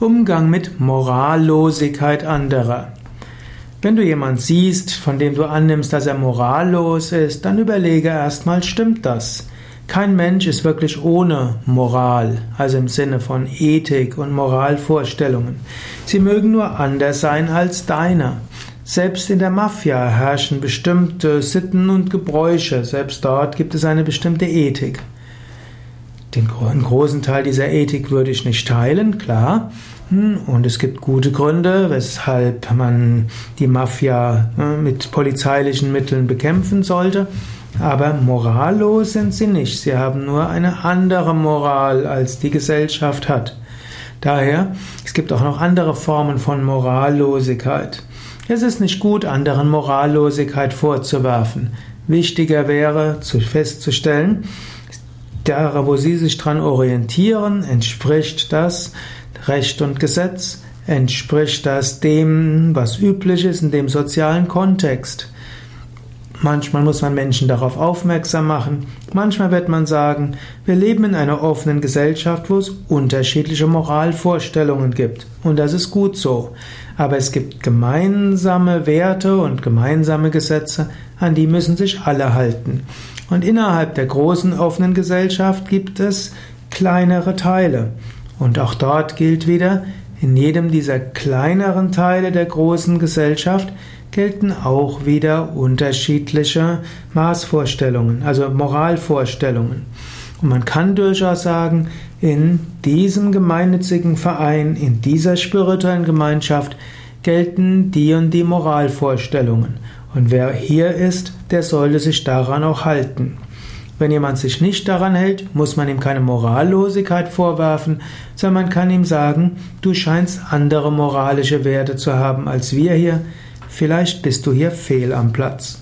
Umgang mit Morallosigkeit anderer. Wenn du jemand siehst, von dem du annimmst, dass er morallos ist, dann überlege erstmal, stimmt das? Kein Mensch ist wirklich ohne Moral, also im Sinne von Ethik und Moralvorstellungen. Sie mögen nur anders sein als deiner. Selbst in der Mafia herrschen bestimmte Sitten und Gebräuche, selbst dort gibt es eine bestimmte Ethik. Den großen Teil dieser Ethik würde ich nicht teilen, klar. Hm, und es gibt gute Gründe, weshalb man die Mafia ne, mit polizeilichen Mitteln bekämpfen sollte. Aber morallos sind sie nicht. Sie haben nur eine andere Moral, als die Gesellschaft hat. Daher, es gibt auch noch andere Formen von Morallosigkeit. Es ist nicht gut, anderen Morallosigkeit vorzuwerfen. Wichtiger wäre, festzustellen, da, wo sie sich dran orientieren, entspricht das Recht und Gesetz, entspricht das dem, was üblich ist in dem sozialen Kontext. Manchmal muss man Menschen darauf aufmerksam machen. Manchmal wird man sagen, wir leben in einer offenen Gesellschaft, wo es unterschiedliche Moralvorstellungen gibt. Und das ist gut so. Aber es gibt gemeinsame Werte und gemeinsame Gesetze, an die müssen sich alle halten. Und innerhalb der großen offenen Gesellschaft gibt es kleinere Teile. Und auch dort gilt wieder, in jedem dieser kleineren Teile der großen Gesellschaft gelten auch wieder unterschiedliche Maßvorstellungen, also Moralvorstellungen. Und man kann durchaus sagen, in diesem gemeinnützigen Verein, in dieser spirituellen Gemeinschaft gelten die und die Moralvorstellungen. Und wer hier ist, der sollte sich daran auch halten. Wenn jemand sich nicht daran hält, muss man ihm keine Morallosigkeit vorwerfen, sondern man kann ihm sagen, du scheinst andere moralische Werte zu haben als wir hier, vielleicht bist du hier fehl am Platz.